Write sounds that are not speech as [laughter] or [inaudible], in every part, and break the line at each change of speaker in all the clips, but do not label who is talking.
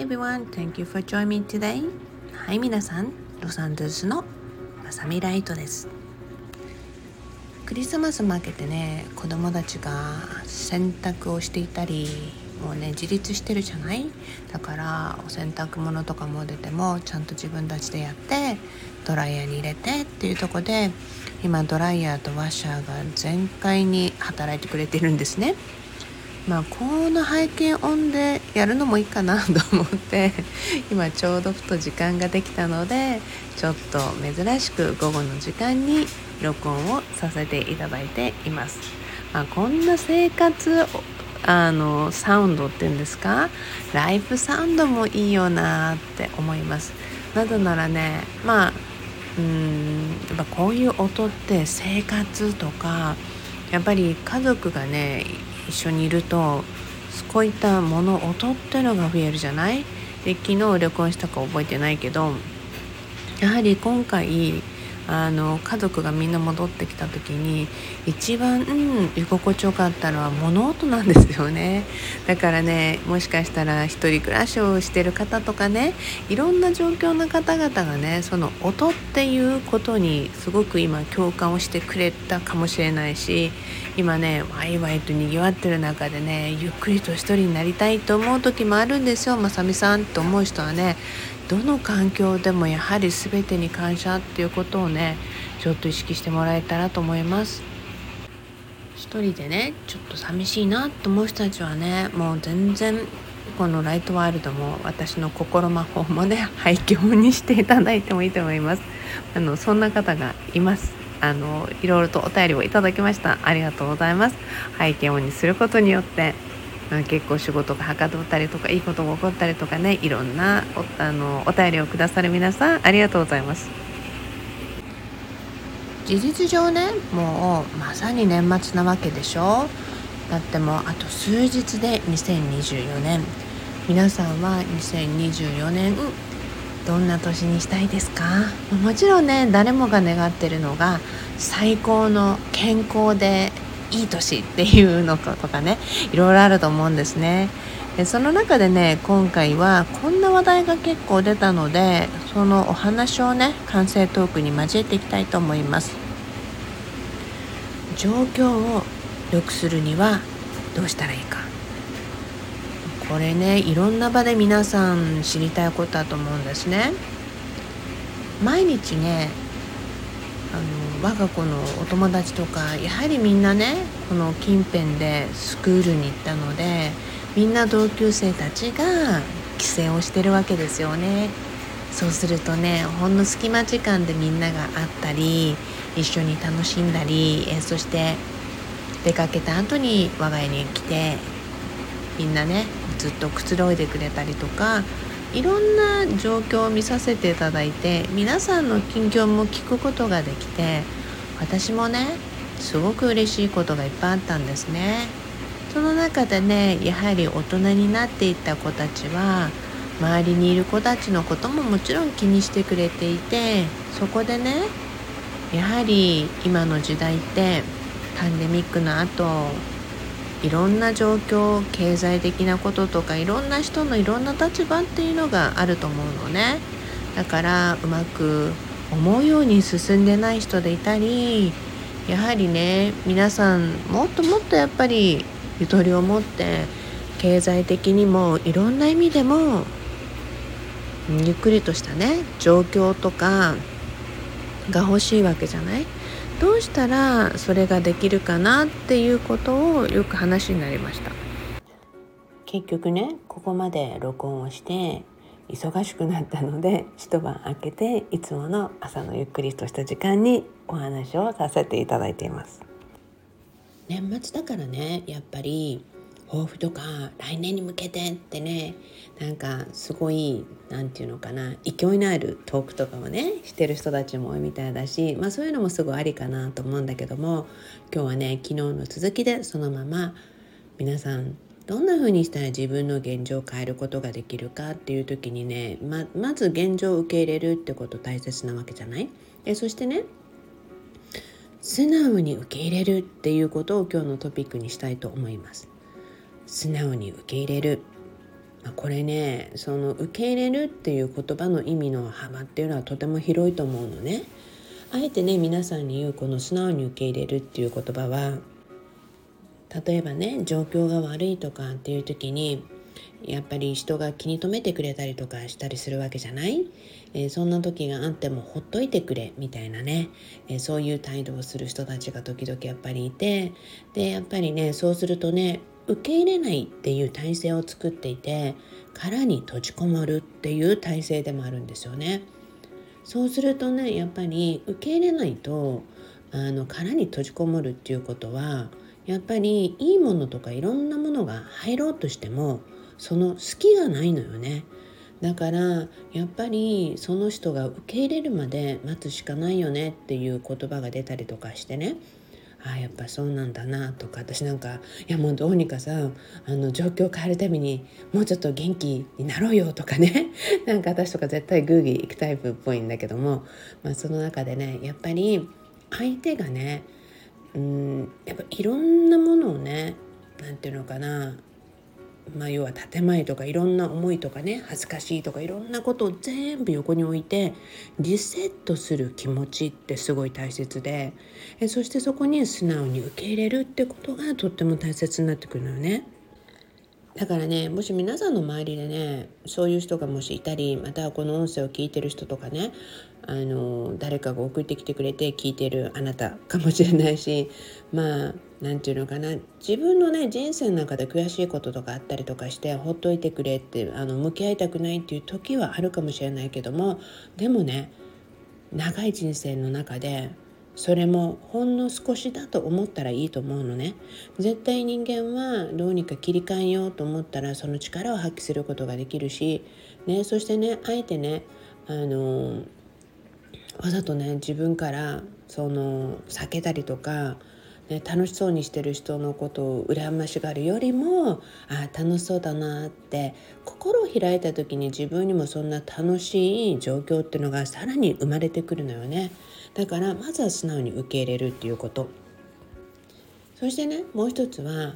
everyone, thank you for joining me today. はい皆さん、ロサンゼルスのまさみライトです。クリスマス負けてね、子供たちが洗濯をしていたり、もうね自立してるじゃない？だからお洗濯物とかも出てもちゃんと自分たちでやってドライヤーに入れてっていうとこで今ドライヤーとワッシャーが全開に働いてくれてるんですね。まあこの背景音でやるのもいいかなと思って [laughs] 今ちょうどふと時間ができたのでちょっと珍しく午後の時間に録音をさせていただいています。まあ、こんな生活あのサウンドっていうんですか？ライブサウンドもいいよなって思いますなぜならねまあうんやっぱこういう音って生活とかやっぱり家族がね一緒にいるとこういったもの音ってのが増えるじゃない？で昨日旅行したか覚えてないけどやはり今回あの家族がみんな戻ってきた時に一番、うん、居心地よかったのは物音なんですよね。だからねもしかしたら一人暮らしをしてる方とかねいろんな状況の方々がねその音っていうことにすごく今共感をしてくれたかもしれないし今ねワイワイとにぎわってる中でねゆっくりと一人になりたいと思う時もあるんですよ。まさみさんと思う人はねどの環境でもやはり全てに感謝っていうことをねちょっと意識してもらえたらと思います。一人でねちょっと寂しいなと思う人たちはねもう全然このライトワールドも私の心魔法もね [laughs] 廃墟にしていただいてもいいと思います。あのそんな方がいます。あのいろいろとお便りをいただきました。ありがとうございます。背景音にすることによって結構仕事がはかどったりとかいいことが起こったりとかねいろんなおあのお便りをくださる皆さんありがとうございます。事実上ねもうまさに年末なわけでしょ。だってもうあと数日で2024年。皆さんは2024年どんな年にしたいですか？もちろんね誰もが願ってるのが最高の健康でいい年っていうのとかねいろいろあると思うんですね。でその中でね今回はこんな話題が結構出たのでそのお話をね完成トークに交えていきたいと思います。状況を良くするにはどうしたらいいか。これねいろんな場で皆さん知りたいことだと思うんですね。毎日ねあの我が子のお友達とかやはりみんなねこの近辺でスクールに行ったのでみんな同級生たちが帰省をしてるわけですよね。そうするとねほんの隙間時間でみんなが会ったり一緒に楽しんだり、えそして出かけた後に我が家に来てみんなねずっとくつろいでくれたりとかいろんな状況を見させていただいて皆さんの近況も聞くことができて私もねすごく嬉しいことがいっぱいあったんですね。その中でねやはり大人になっていった子たちは周りにいる子たちのことももちろん気にしてくれていてそこでねやはり今の時代ってパンデミックの後いろんな状況経済的なこととかいろんな人のいろんな立場っていうのがあると思うのね。だからうまく思うように進んでない人でいたりやはりね皆さんもっともっとやっぱりゆとりを持って経済的にもいろんな意味でもゆっくりとしたね状況とかが欲しいわけじゃない？どうしたらそれができるかなっていうことをよく話になりました。結局ねここまで録音をして忙しくなったので一晩明けていつもの朝のゆっくりとした時間にお話をさせていただいています。年末だからねやっぱり抱負とか来年に向けてってねなんかすごい何て言うのかな勢いのあるトークとかをねしてる人たちも多いみたいだし、まあ、そういうのもすごいありかなと思うんだけども今日はね昨日の続きでそのまま皆さんどんな風にしたら自分の現状を変えることができるかっていう時にねままず現状を受け入れるってこと大切なわけじゃない？えそしてね素直に受け入れるっていうことを今日のトピックにしたいと思います。素直に受け入れる。あ、これねその受け入れるっていう言葉の意味の幅っていうのはとても広いと思うのね。あえてね皆さんに言うこの素直に受け入れるっていう言葉は例えばね状況が悪いとかっていう時にやっぱり人が気に留めてくれたりとかしたりするわけじゃない、えー、そんな時があってもほっといてくれみたいなね、えー、そういう態度をする人たちが時々やっぱりいて。でやっぱりねそうするとね受け入れないっていう体制を作っていて殻に閉じこもるっていう体制でもあるんですよね。そうするとねやっぱり受け入れないとあの殻に閉じこもるっていうことはやっぱりいいものとかいろんなものが入ろうとしてもその好きがないのよねだからやっぱりその人が受け入れるまで待つしかないよねっていう言葉が出たりとかしてねあやっぱそうなんだなとか私なんかいやもうどうにかさあの状況変えるためにもうちょっと元気になろうよとかね。[laughs] なんか私とか絶対グーギー行くタイプっぽいんだけども、まあ、その中でねやっぱり相手がねうんやっぱいろんなものをね何て言うのかなまあ、要は建前とかいろんな思いとかね恥ずかしいとかいろんなことを全部横に置いてリセットする気持ちってすごい大切でえそしてそこに素直に受け入れるってことがとっても大切になってくるのよね。だからねもし皆さんの周りでねそういう人がもしいたりまたはこの音声を聞いてる人とかねあの誰かが送ってきてくれて聞いてるあなたかもしれないしまあ何て言うのかな。自分のね人生の中で悔しいこととかあったりとかしてほっといてくれってあの向き合いたくないっていう時はあるかもしれないけどもでもね長い人生の中でそれもほんの少しだと思ったらいいと思うのね。絶対人間はどうにか切り替えようと思ったらその力を発揮することができるし、ね、そしてねあえてねあのわざとね自分からその避けたりとか、ね、楽しそうにしてる人のことを羨ましがるよりもあ楽しそうだなって心を開いた時に自分にもそんな楽しい状況っていうのがさらに生まれてくるのよねだからまずは素直に受け入れるっていうことそしてねもう一つは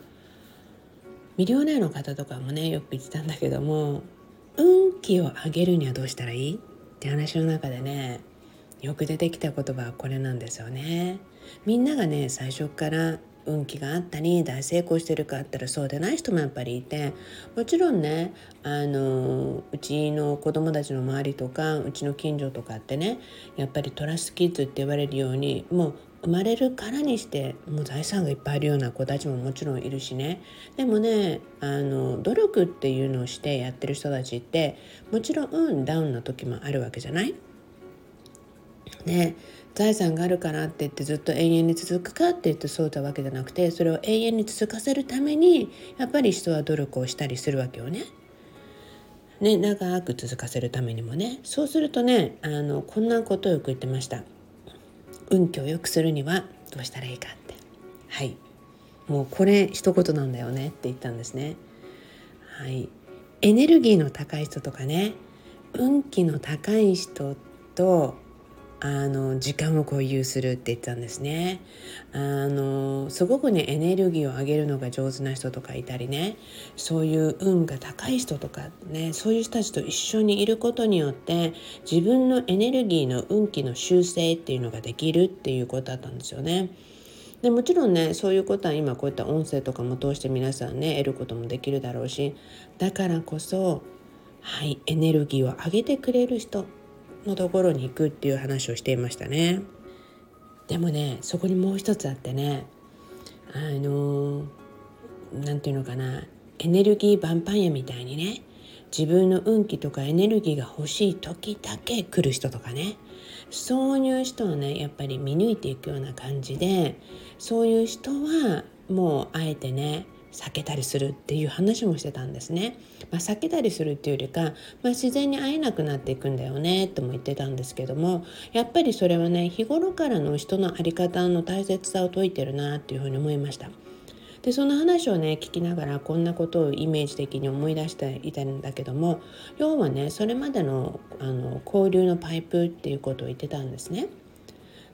ミリオネアの方とかもねよく言ってたんだけども運気を上げるにはどうしたらいいって話の中でねよく出てきた言葉はこれなんですよね。みんながね最初から運気があったり大成功してるかあったらそうでない人もやっぱりいてもちろんねあのうちの子供たちの周りとかうちの近所とかってねやっぱりトラスキッズって言われるようにもう生まれるからにしてもう財産がいっぱいあるような子たちももちろんいるしね。でもねあの努力っていうのをしてやってる人たちってもちろん、うん、ダウンの時もあるわけじゃない？ね財産があるからって言ってずっと永遠に続くかって言ってそうだわけじゃなくてそれを永遠に続かせるためにやっぱり人は努力をしたりするわけよね。ね長く続かせるためにもねそうするとねあのこんなことをよく言ってました。運気を良くするにはどうしたらいいかってはいもうこれ一言なんだよねって言ったんですね。はいエネルギーの高い人とかね運気の高い人とあの時間を共有するって言ってたんですねあのすごくねエネルギーを上げるのが上手な人とかいたりねそういう運が高い人とかねそういう人たちと一緒にいることによって自分のエネルギーの運気の修正っていうのができるっていうことだったんですよね。でもちろんねそういうことは今こういった音声とかも通して皆さんね得ることもできるだろうしだからこそはいエネルギーを上げてくれる人のところに行くっていう話をしていましたね。でもねそこにもう一つあってねあの何て言うのかなエネルギーヴァンパイアみたいにね自分の運気とかエネルギーが欲しい時だけ来る人とかねそういう人をねやっぱり見抜いていくような感じでそういう人はもうあえてね避けたりするっていう話もしてたんですね。まあ、避けたりするっていうよりか、まあ、自然に会えなくなっていくんだよねとも言ってたんですけどもやっぱりそれはね日頃からの人の在り方の大切さを説いてるなっていうふうに思いました。でその話をね聞きながらこんなことをイメージ的に思い出していたんだけども要はねそれまでのあの交流のパイプっていうことを言ってたんですね。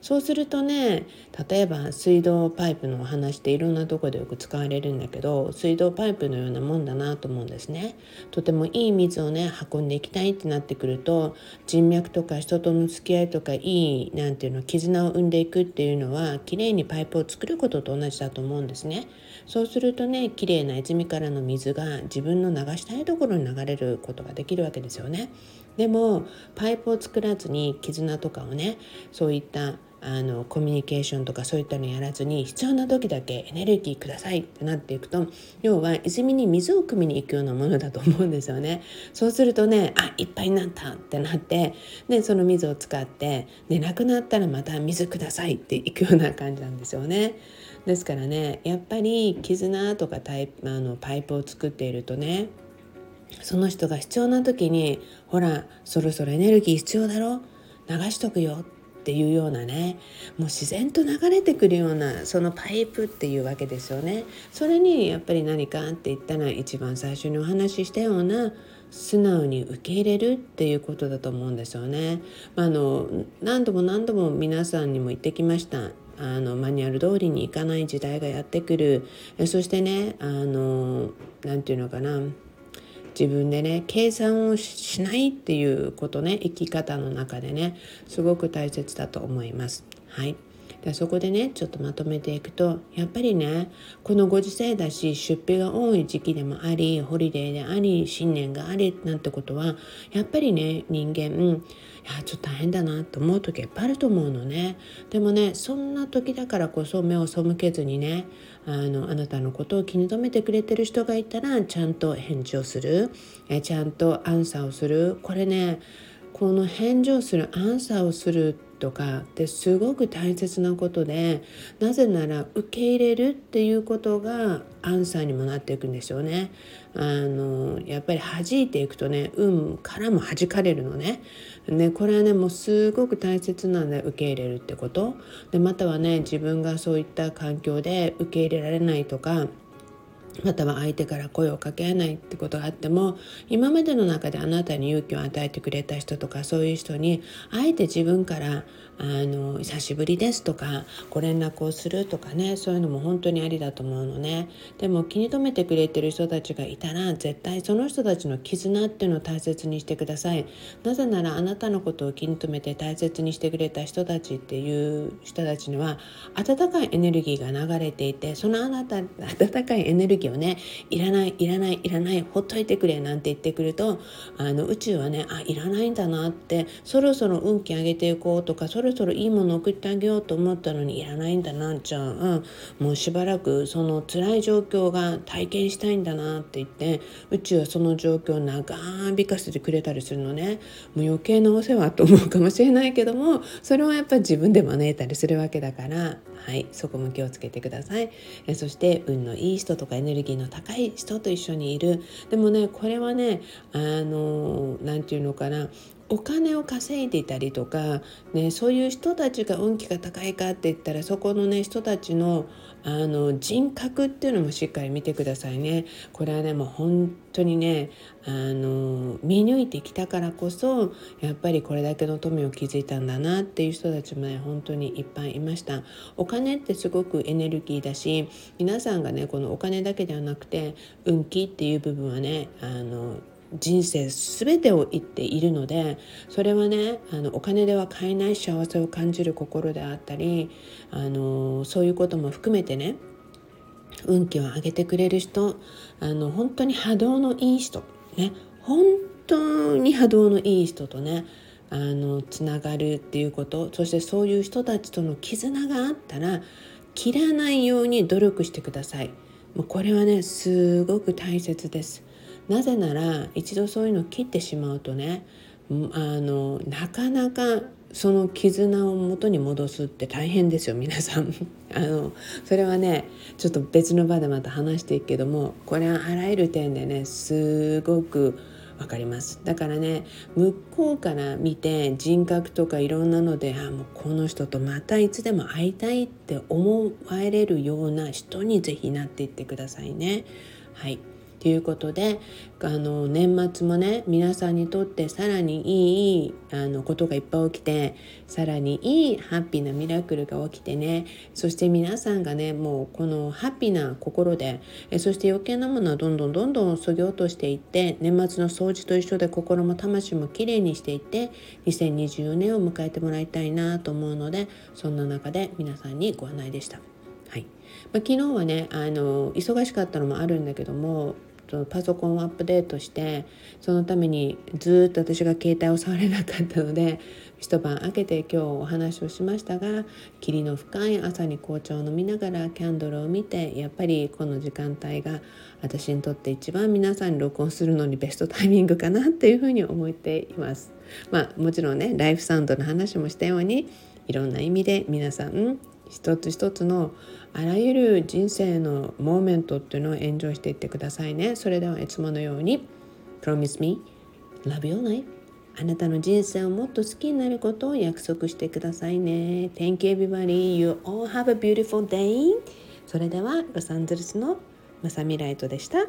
そうするとね例えば水道パイプのお話っていろんなとこでよく使われるんだけど水道パイプのようなもんだなと思うんですね。とてもいい水をね運んでいきたいってなってくると人脈とか人との付き合いとかいいなんていうの絆を生んでいくっていうのはきれいにパイプを作ることと同じだと思うんですね。そうするとねきれいな泉からの水が自分の流したいところに流れることができるわけですよね。でもパイプを作らずに絆とかをねそういったあのコミュニケーションとかそういったのやらずに必要な時だけエネルギーくださいってなっていくと要は泉に水を汲みに行くようなものだと思うんですよね。そうするとねあいっぱいになったってなってでその水を使ってでなくなったらまた水くださいっていくような感じなんですよね。ですからねやっぱり絆とかタイプあのパイプを作っているとねその人が必要な時にほらそろそろエネルギー必要だろ？流しとくよっていうようなねもう自然と流れてくるようなそのパイプっていうわけですよね。それにやっぱり何かって言ったら一番最初にお話ししたような素直に受け入れるっていうことだと思うんですよね。あの何度も何度も皆さんにも言ってきました。あのマニュアル通りにいかない時代がやってくるそしてねあの何て言うのかな自分でね計算をしないっていうことね生き方の中でねすごく大切だと思います。はいでそこでねちょっとまとめていくとやっぱりねこのご時世だし出費が多い時期でもありホリデーであり新年がありなんてことはやっぱりね人間、いやちょっと大変だなと思う時いっぱいあると思うのね。でもねそんな時だからこそ目を背けずにねあのあなたのことを気に留めてくれてる人がいたらちゃんと返事をする。えちゃんとアンサーをする。これねこの返事をするアンサーをするとかってすごく大切なことでなぜなら受け入れるっていうことがアンサーにもなっていくんですよね。あのやっぱり弾いていくとね運からも弾かれるのね。ねこれはねもうすごく大切なんで受け入れるってことでまたはね自分がそういった環境で受け入れられないとかまたは相手から声をかけ合えないってことがあっても今までの中であなたに勇気を与えてくれた人とかそういう人にあえて自分からあの久しぶりですとかご連絡をするとかねそういうのも本当にありだと思うのね。でも気に留めてくれてる人たちがいたら絶対その人たちの絆っていうのを大切にしてください。なぜならあなたのことを気に留めて大切にしてくれた人たちっていう人たちには温かいエネルギーが流れていてそのあなた温かいエネルギーをねいらないいらないいらないほっといてくれなんて言ってくるとあの宇宙はねあいらないんだなってそろそろ運気上げていこうとかそろそろいいもの送ってあげようと思ったのにいらないんだなじゃあ、うん、もうしばらくその辛い状況が体験したいんだなって言って宇宙はその状況を長引かせてくれたりするのね。もう余計なお世話と思うかもしれないけどもそれはやっぱ自分で招いたりするわけだから。はいそこも気をつけてください。えそして運のいい人とかエネルギーの高い人と一緒にいる。でもねこれはねあの何て言うのかな。お金を稼いでいたりとか、ね、そういう人たちが運気が高いかって言ったらそこのね人たちのあの人格っていうのもしっかり見てくださいね。これはねもう本当にねあの見抜いてきたからこそやっぱりこれだけの富を築いたんだなっていう人たちもね本当にいっぱいいました。お金ってすごくエネルギーだし皆さんがねこのお金だけではなくて運気っていう部分はねあの人生全てを言っているのでそれはねあのお金では買えない幸せを感じる心であったりあのそういうことも含めてね運気を上げてくれる人あの本当に波動のいい人ね本当に波動のいい人とねあのつながるっていうことそしてそういう人たちとの絆があったら切らないように努力してください。もうこれはねすごく大切です。なぜなら一度そういうのを切ってしまうとねあのなかなかその絆を元に戻すって大変ですよ皆さん。[laughs] あのそれはねちょっと別の場でまた話していくけどもこれはあらゆる点でねすごく分かります。だからね向こうから見て人格とかいろんなのであもうこの人とまたいつでも会いたいって思われるような人に是非なっていってくださいね。はい。いうことであの年末もね皆さんにとってさらにいいあのことがいっぱい起きてさらにいいハッピーなミラクルが起きてねそして皆さんがねもうこのハッピーな心でえそして余計なものはどんどんどんどん削ぎ落としていって年末の掃除と一緒で心も魂もきれいにしていって2024年を迎えてもらいたいなと思うのでそんな中で皆さんにご案内でした。はいま、昨日はねあの忙しかったのもあるんだけどもパソコンをアップデートしてそのためにずっと私が携帯を触れなかったので [laughs] 一晩明けて今日お話をしましたが霧の深い朝に紅茶を飲みながらキャンドルを見てやっぱりこの時間帯が私にとって一番皆さんに録音するのにベストタイミングかなっていうふうに思っています。まあもちろんねライフサウンドの話もしたようにいろんな意味で皆さん一つ一つのあらゆる人生のモーメントっていうのをエンジョイしていってくださいね。それではいつものように Promise me love your life あなたの人生をもっと好きになることを約束してくださいね。Thank you everybody. You all have a beautiful day. それではロサンゼルスのまさみライトでした。